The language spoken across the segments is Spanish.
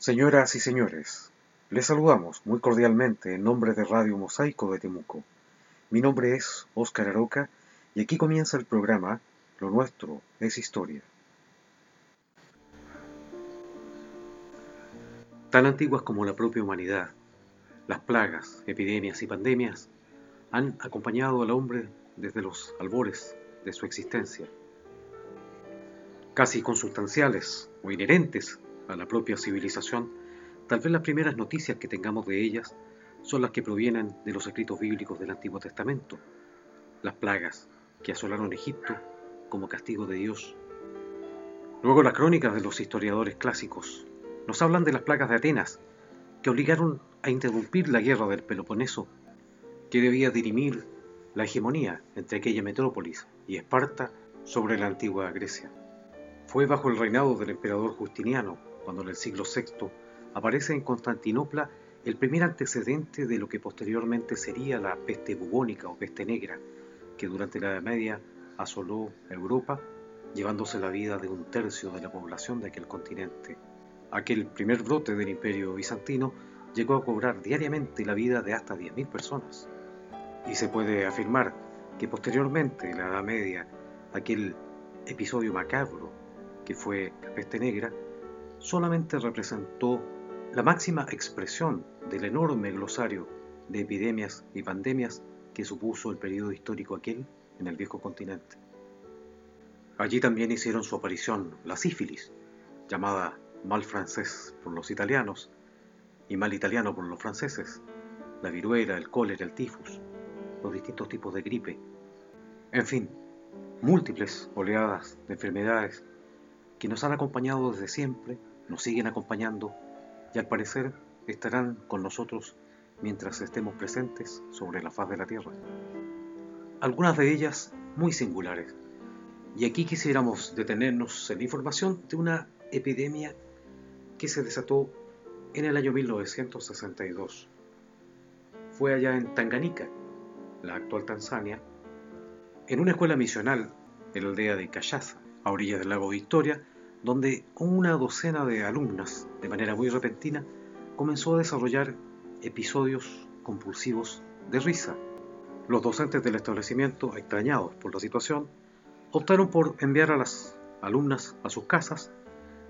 Señoras y señores, les saludamos muy cordialmente en nombre de Radio Mosaico de Temuco. Mi nombre es Óscar Aroca y aquí comienza el programa Lo nuestro es historia. Tan antiguas como la propia humanidad, las plagas, epidemias y pandemias han acompañado al hombre desde los albores de su existencia. Casi consustanciales o inherentes a la propia civilización, tal vez las primeras noticias que tengamos de ellas son las que provienen de los escritos bíblicos del Antiguo Testamento, las plagas que asolaron Egipto como castigo de Dios. Luego las crónicas de los historiadores clásicos nos hablan de las plagas de Atenas, que obligaron a interrumpir la guerra del Peloponeso, que debía dirimir la hegemonía entre aquella metrópolis y Esparta sobre la antigua Grecia. Fue bajo el reinado del emperador Justiniano cuando en el siglo VI aparece en Constantinopla el primer antecedente de lo que posteriormente sería la peste bubónica o peste negra, que durante la Edad Media asoló Europa, llevándose la vida de un tercio de la población de aquel continente. Aquel primer brote del imperio bizantino llegó a cobrar diariamente la vida de hasta 10.000 personas. Y se puede afirmar que posteriormente, en la Edad Media, aquel episodio macabro que fue la peste negra, solamente representó la máxima expresión del enorme glosario de epidemias y pandemias que supuso el periodo histórico aquel en el viejo continente. Allí también hicieron su aparición la sífilis, llamada mal francés por los italianos y mal italiano por los franceses, la viruela, el cólera, el tifus, los distintos tipos de gripe, en fin, múltiples oleadas de enfermedades que nos han acompañado desde siempre nos siguen acompañando y al parecer estarán con nosotros mientras estemos presentes sobre la faz de la Tierra. Algunas de ellas muy singulares. Y aquí quisiéramos detenernos en la información de una epidemia que se desató en el año 1962. Fue allá en Tanganica, la actual Tanzania, en una escuela misional en la aldea de Cayaza, a orillas del lago Victoria, donde una docena de alumnas, de manera muy repentina, comenzó a desarrollar episodios compulsivos de risa. Los docentes del establecimiento, extrañados por la situación, optaron por enviar a las alumnas a sus casas,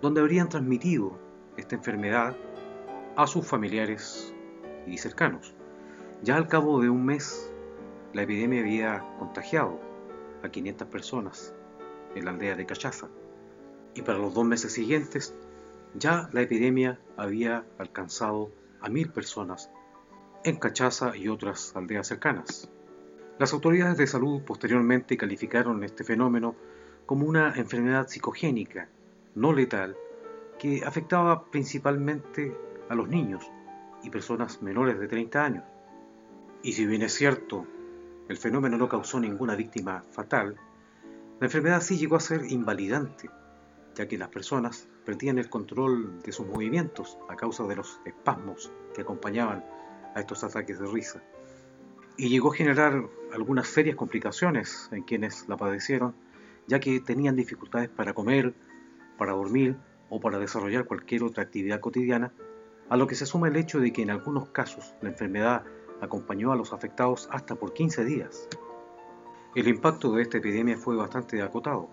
donde habrían transmitido esta enfermedad a sus familiares y cercanos. Ya al cabo de un mes, la epidemia había contagiado a 500 personas en la aldea de Cachaza y para los dos meses siguientes ya la epidemia había alcanzado a mil personas en Cachaza y otras aldeas cercanas. Las autoridades de salud posteriormente calificaron este fenómeno como una enfermedad psicogénica, no letal, que afectaba principalmente a los niños y personas menores de 30 años. Y si bien es cierto, el fenómeno no causó ninguna víctima fatal, la enfermedad sí llegó a ser invalidante ya que las personas perdían el control de sus movimientos a causa de los espasmos que acompañaban a estos ataques de risa. Y llegó a generar algunas serias complicaciones en quienes la padecieron, ya que tenían dificultades para comer, para dormir o para desarrollar cualquier otra actividad cotidiana, a lo que se suma el hecho de que en algunos casos la enfermedad acompañó a los afectados hasta por 15 días. El impacto de esta epidemia fue bastante acotado,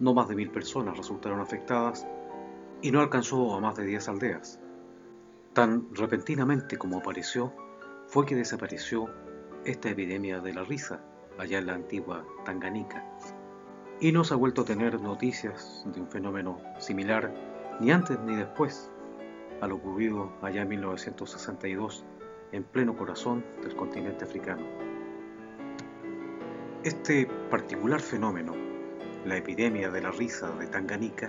no más de mil personas resultaron afectadas y no alcanzó a más de diez aldeas. Tan repentinamente como apareció, fue que desapareció esta epidemia de la risa allá en la antigua Tanganica. Y no se ha vuelto a tener noticias de un fenómeno similar ni antes ni después a lo ocurrido allá en 1962 en pleno corazón del continente africano. Este particular fenómeno la epidemia de la risa de Tanganica,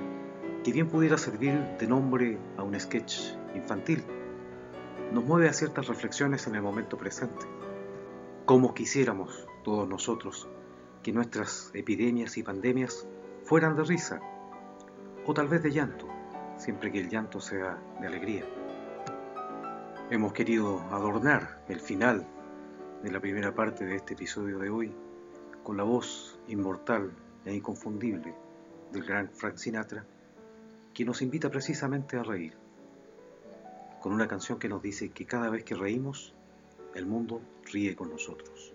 que bien pudiera servir de nombre a un sketch infantil, nos mueve a ciertas reflexiones en el momento presente. Como quisiéramos todos nosotros que nuestras epidemias y pandemias fueran de risa, o tal vez de llanto, siempre que el llanto sea de alegría. Hemos querido adornar el final de la primera parte de este episodio de hoy con la voz inmortal e inconfundible del gran Frank Sinatra, que nos invita precisamente a reír. con una canción que nos dice que cada vez que reímos, el mundo ríe con nosotros.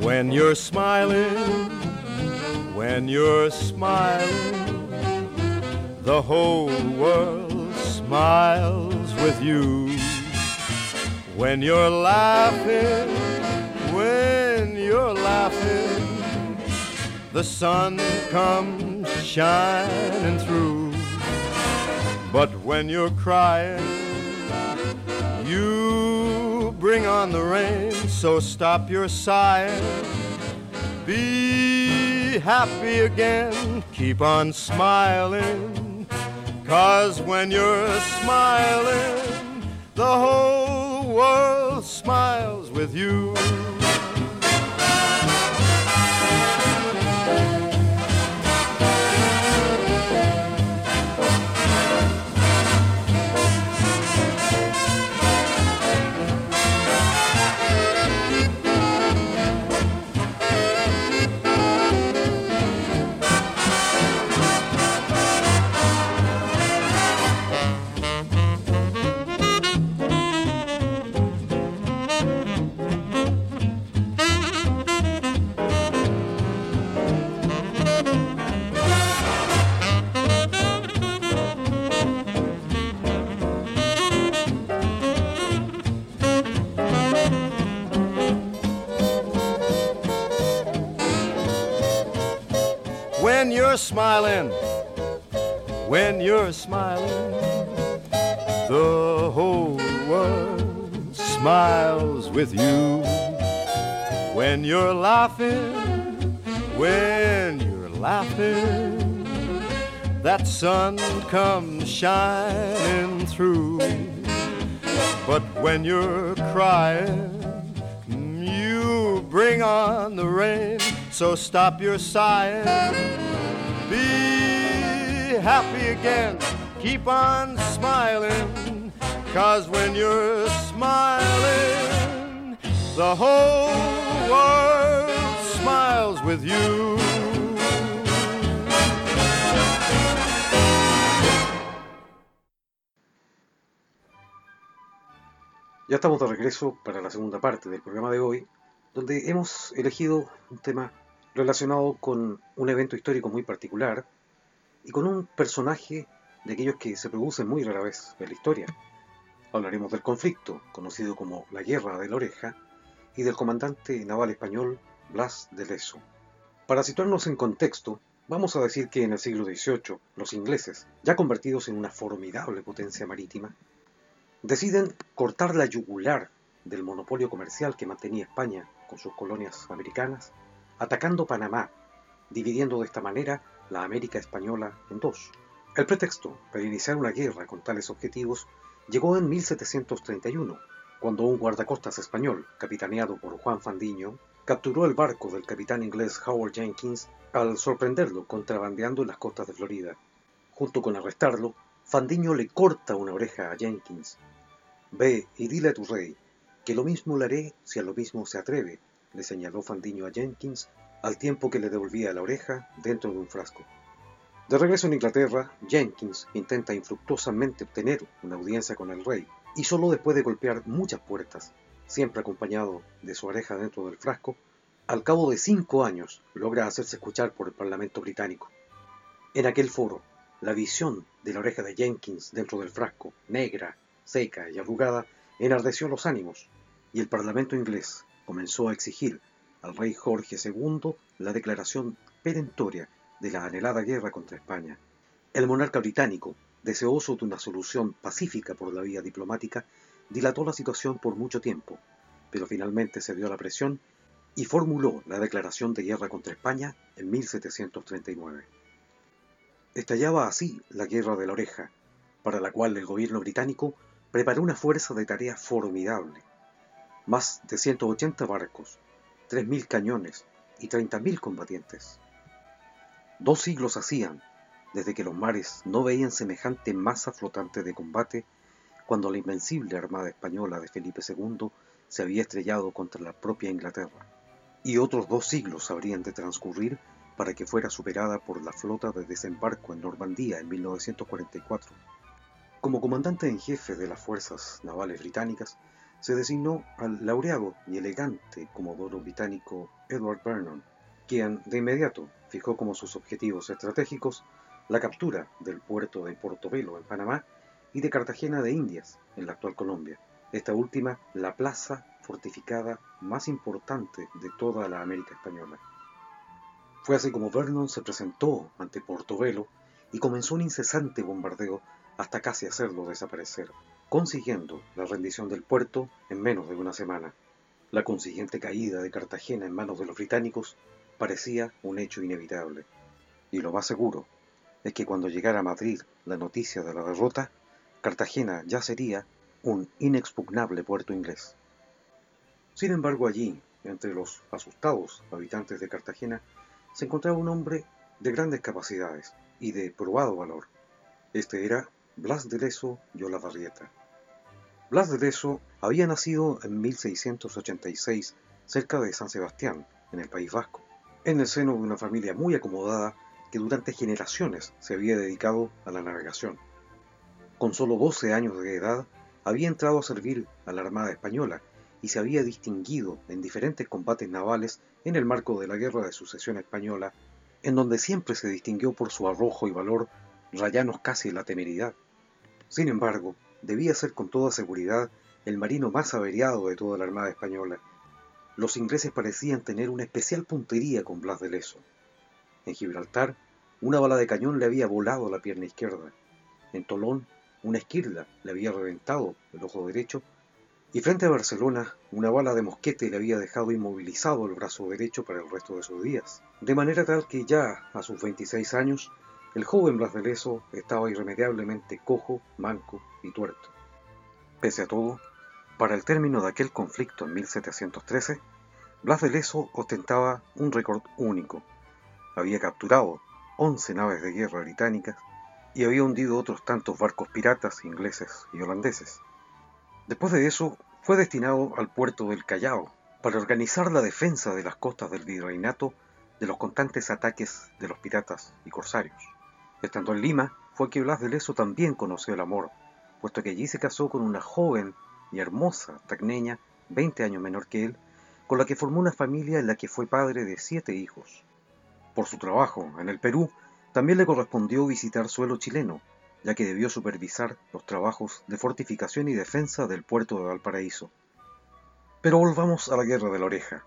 When you're smiling, when you're smiling, the whole world smiles with you. When you're laughing, when you're laughing, the sun comes shining through. But when you're crying, you bring on the rain, so stop your sighing. Be happy again, keep on smiling. Cause when you're smiling, the whole world smiles with you. Smiling, when you're smiling, the whole world smiles with you. When you're laughing, when you're laughing, that sun comes shining through. But when you're crying, you bring on the rain, so stop your sighing. Be happy again, keep on smiling, cause when you're smiling, the whole world smiles with you. Ya estamos de regreso para la segunda parte del programa de hoy, donde hemos elegido un tema relacionado con un evento histórico muy particular y con un personaje de aquellos que se producen muy rara vez en la historia. Hablaremos del conflicto, conocido como la Guerra de la Oreja, y del comandante naval español Blas de Lezo. Para situarnos en contexto, vamos a decir que en el siglo XVIII los ingleses, ya convertidos en una formidable potencia marítima, deciden cortar la yugular del monopolio comercial que mantenía España con sus colonias americanas, atacando Panamá, dividiendo de esta manera la América española en dos. El pretexto para iniciar una guerra con tales objetivos llegó en 1731, cuando un guardacostas español, capitaneado por Juan Fandiño, capturó el barco del capitán inglés Howard Jenkins al sorprenderlo contrabandeando en las costas de Florida. Junto con arrestarlo, Fandiño le corta una oreja a Jenkins. Ve y dile a tu rey que lo mismo le haré si a lo mismo se atreve, le señaló Fandiño a Jenkins al tiempo que le devolvía la oreja dentro de un frasco. De regreso en Inglaterra, Jenkins intenta infructuosamente obtener una audiencia con el rey, y solo después de golpear muchas puertas, siempre acompañado de su oreja dentro del frasco, al cabo de cinco años logra hacerse escuchar por el Parlamento británico. En aquel foro, la visión de la oreja de Jenkins dentro del frasco, negra, seca y arrugada, enardeció los ánimos, y el Parlamento inglés comenzó a exigir al rey Jorge II la declaración perentoria de la anhelada guerra contra España. El monarca británico, deseoso de una solución pacífica por la vía diplomática, dilató la situación por mucho tiempo, pero finalmente cedió a la presión y formuló la declaración de guerra contra España en 1739. Estallaba así la Guerra de la Oreja, para la cual el gobierno británico preparó una fuerza de tarea formidable. Más de 180 barcos, 3.000 cañones y 30.000 combatientes. Dos siglos hacían desde que los mares no veían semejante masa flotante de combate cuando la invencible Armada Española de Felipe II se había estrellado contra la propia Inglaterra. y otros dos siglos habrían de transcurrir para que fuera superada por la flota de desembarco en Normandía en 1944. Como comandante en jefe de las fuerzas navales británicas, se designó al laureado y elegante comodoro británico Edward Vernon, quien de inmediato fijó como sus objetivos estratégicos la captura del puerto de Portobelo en Panamá y de Cartagena de Indias en la actual Colombia. Esta última, la plaza fortificada más importante de toda la América Española. Fue así como Vernon se presentó ante Portobelo y comenzó un incesante bombardeo hasta casi hacerlo desaparecer, consiguiendo la rendición del puerto en menos de una semana. La consiguiente caída de Cartagena en manos de los británicos parecía un hecho inevitable. Y lo más seguro es que cuando llegara a Madrid la noticia de la derrota, Cartagena ya sería un inexpugnable puerto inglés. Sin embargo, allí, entre los asustados habitantes de Cartagena, se encontraba un hombre de grandes capacidades y de probado valor. Este era Blas de Leso y Olavarrieta. Blas de Leso había nacido en 1686 cerca de San Sebastián, en el País Vasco, en el seno de una familia muy acomodada que durante generaciones se había dedicado a la navegación. Con solo 12 años de edad, había entrado a servir a la Armada Española y se había distinguido en diferentes combates navales en el marco de la Guerra de Sucesión Española, en donde siempre se distinguió por su arrojo y valor, rayanos casi la temeridad. Sin embargo, debía ser con toda seguridad el marino más averiado de toda la Armada Española. Los ingleses parecían tener una especial puntería con Blas de Leso. En Gibraltar, una bala de cañón le había volado la pierna izquierda. En Tolón, una esquirla le había reventado el ojo derecho y frente a Barcelona, una bala de mosquete le había dejado inmovilizado el brazo derecho para el resto de sus días, de manera tal que ya a sus 26 años, el joven Blas de Leso estaba irremediablemente cojo, manco y tuerto. Pese a todo, para el término de aquel conflicto en 1713, Blas de Leso ostentaba un récord único. Había capturado 11 naves de guerra británicas y había hundido otros tantos barcos piratas ingleses y holandeses. Después de eso, fue destinado al puerto del Callao para organizar la defensa de las costas del virreinato de los constantes ataques de los piratas y corsarios. Estando en Lima, fue que Blas de Leso también conoció el amor, puesto que allí se casó con una joven y hermosa tacneña, 20 años menor que él, con la que formó una familia en la que fue padre de siete hijos. Por su trabajo en el Perú, también le correspondió visitar suelo chileno, ya que debió supervisar los trabajos de fortificación y defensa del puerto de Valparaíso. Pero volvamos a la Guerra de la Oreja.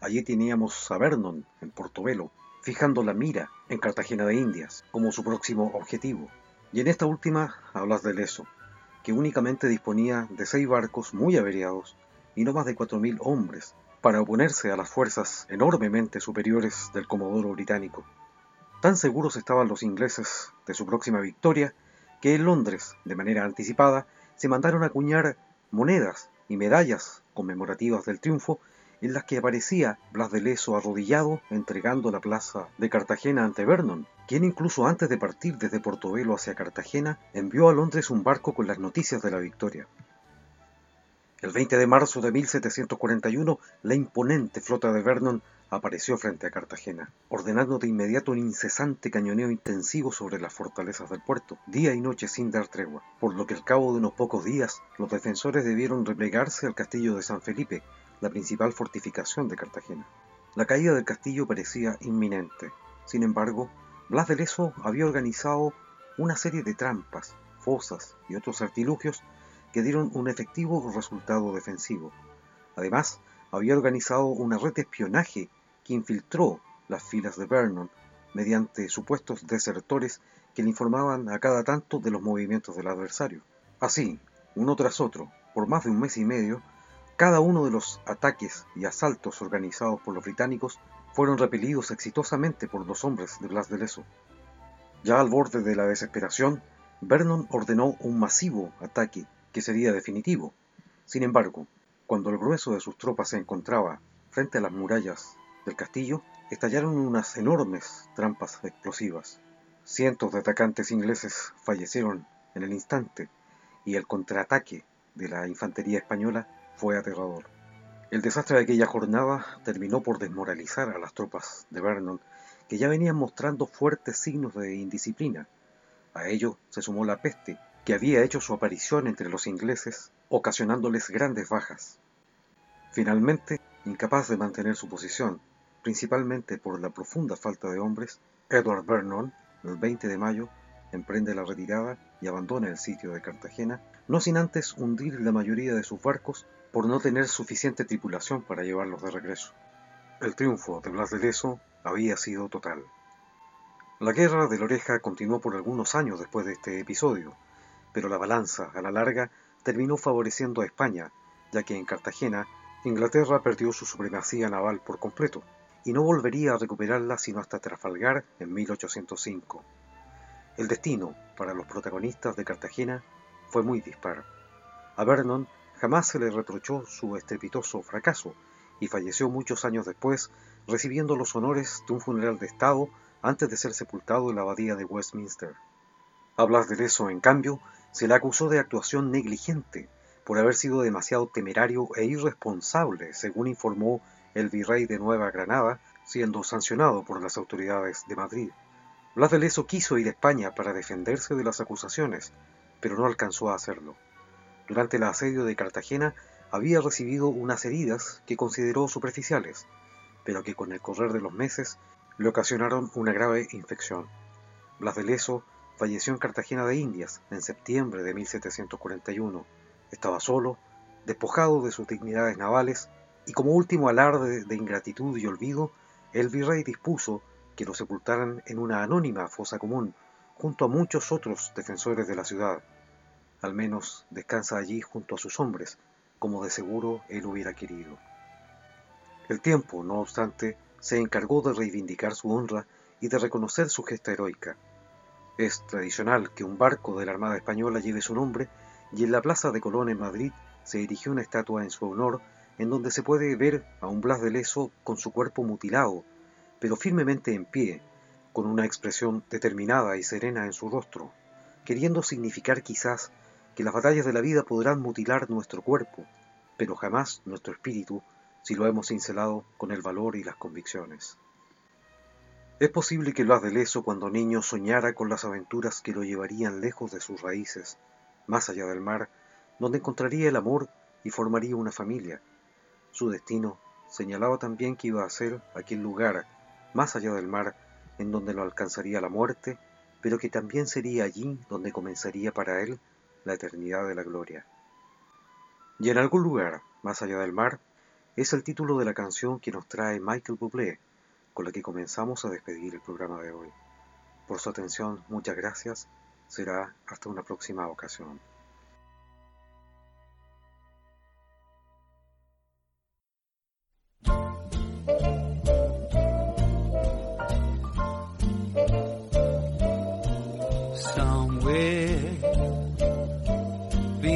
Allí teníamos a Vernon, en Portobelo, fijando la mira en Cartagena de Indias como su próximo objetivo. Y en esta última hablas de Leso, que únicamente disponía de seis barcos muy averiados y no más de cuatro mil hombres para oponerse a las fuerzas enormemente superiores del Comodoro británico. Tan seguros estaban los ingleses de su próxima victoria que en Londres, de manera anticipada, se mandaron a acuñar monedas y medallas conmemorativas del triunfo en las que aparecía Blas de Leso arrodillado entregando la plaza de Cartagena ante Vernon, quien incluso antes de partir desde Portobelo hacia Cartagena envió a Londres un barco con las noticias de la victoria. El 20 de marzo de 1741, la imponente flota de Vernon apareció frente a Cartagena, ordenando de inmediato un incesante cañoneo intensivo sobre las fortalezas del puerto, día y noche sin dar tregua, por lo que al cabo de unos pocos días los defensores debieron replegarse al castillo de San Felipe, la principal fortificación de Cartagena. La caída del castillo parecía inminente. Sin embargo, Blas de Leso había organizado una serie de trampas, fosas y otros artilugios que dieron un efectivo resultado defensivo. Además, había organizado una red de espionaje que infiltró las filas de Vernon mediante supuestos desertores que le informaban a cada tanto de los movimientos del adversario. Así, uno tras otro, por más de un mes y medio, cada uno de los ataques y asaltos organizados por los británicos fueron repelidos exitosamente por los hombres de Blas de Leso. Ya al borde de la desesperación, Vernon ordenó un masivo ataque que sería definitivo. Sin embargo, cuando el grueso de sus tropas se encontraba frente a las murallas del castillo, estallaron unas enormes trampas explosivas. Cientos de atacantes ingleses fallecieron en el instante y el contraataque de la infantería española fue aterrador. El desastre de aquella jornada terminó por desmoralizar a las tropas de Vernon, que ya venían mostrando fuertes signos de indisciplina. A ello se sumó la peste, que había hecho su aparición entre los ingleses, ocasionándoles grandes bajas. Finalmente, incapaz de mantener su posición, principalmente por la profunda falta de hombres, Edward Vernon, el 20 de mayo, emprende la retirada y abandona el sitio de Cartagena, no sin antes hundir la mayoría de sus barcos por no tener suficiente tripulación para llevarlos de regreso. El triunfo de Blas de Leso había sido total. La guerra de la oreja continuó por algunos años después de este episodio, pero la balanza, a la larga, terminó favoreciendo a España, ya que en Cartagena Inglaterra perdió su supremacía naval por completo, y no volvería a recuperarla sino hasta Trafalgar en 1805. El destino para los protagonistas de Cartagena fue muy dispar. A Vernon jamás se le reprochó su estrepitoso fracaso y falleció muchos años después recibiendo los honores de un funeral de Estado antes de ser sepultado en la abadía de Westminster. A Blas de Leso, en cambio, se le acusó de actuación negligente por haber sido demasiado temerario e irresponsable, según informó el virrey de Nueva Granada, siendo sancionado por las autoridades de Madrid. Blas de Leso quiso ir a España para defenderse de las acusaciones, pero no alcanzó a hacerlo. Durante el asedio de Cartagena había recibido unas heridas que consideró superficiales, pero que con el correr de los meses le ocasionaron una grave infección. Blas de Leso falleció en Cartagena de Indias en septiembre de 1741. Estaba solo, despojado de sus dignidades navales, y como último alarde de ingratitud y olvido, el virrey dispuso que lo sepultaran en una anónima fosa común, junto a muchos otros defensores de la ciudad. Al menos descansa allí junto a sus hombres, como de seguro él hubiera querido. El tiempo, no obstante, se encargó de reivindicar su honra y de reconocer su gesta heroica. Es tradicional que un barco de la Armada Española lleve su nombre y en la Plaza de Colón en Madrid se erigió una estatua en su honor en donde se puede ver a un Blas de Leso con su cuerpo mutilado pero firmemente en pie, con una expresión determinada y serena en su rostro, queriendo significar quizás que las batallas de la vida podrán mutilar nuestro cuerpo, pero jamás nuestro espíritu si lo hemos cincelado con el valor y las convicciones. Es posible que Blas de Leso cuando niño soñara con las aventuras que lo llevarían lejos de sus raíces, más allá del mar, donde encontraría el amor y formaría una familia. Su destino señalaba también que iba a ser aquel lugar más allá del mar, en donde lo alcanzaría la muerte, pero que también sería allí donde comenzaría para él la eternidad de la gloria. Y en algún lugar, más allá del mar, es el título de la canción que nos trae Michael Bublé, con la que comenzamos a despedir el programa de hoy. Por su atención, muchas gracias. Será hasta una próxima ocasión.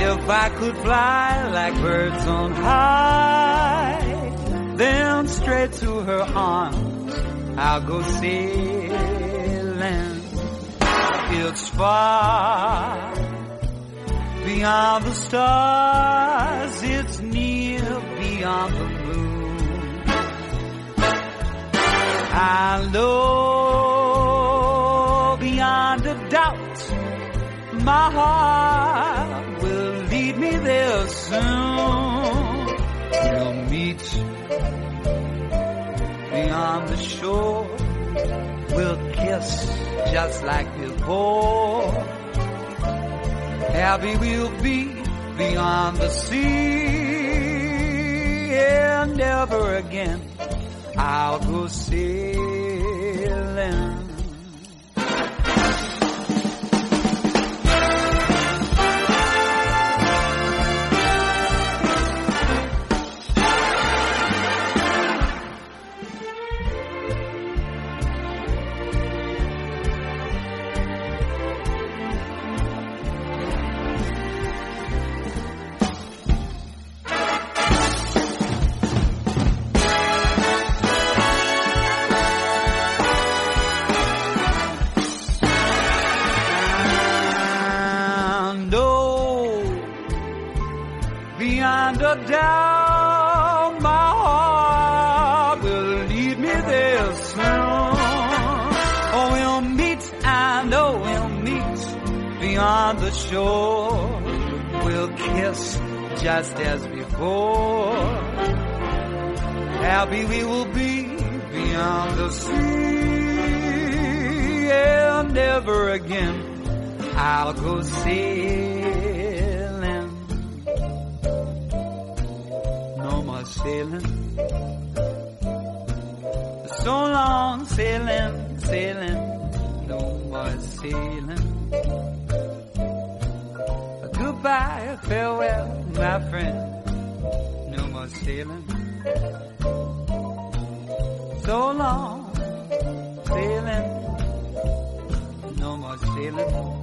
If I could fly like birds on high, then straight to her arms I'll go sailing. It's far beyond the stars, it's near beyond the moon. I know beyond a doubt my heart soon. We'll meet beyond the shore. We'll kiss just like before. Happy we'll be beyond the sea. And never again I'll go sailing. Shore. We'll kiss just as before. Happy we will be beyond the sea. And never again I'll go sailing. No more sailing. So long sailing, sailing, no more sailing. Goodbye, farewell, my friend. No more sailing. So long sailing, no more sailing.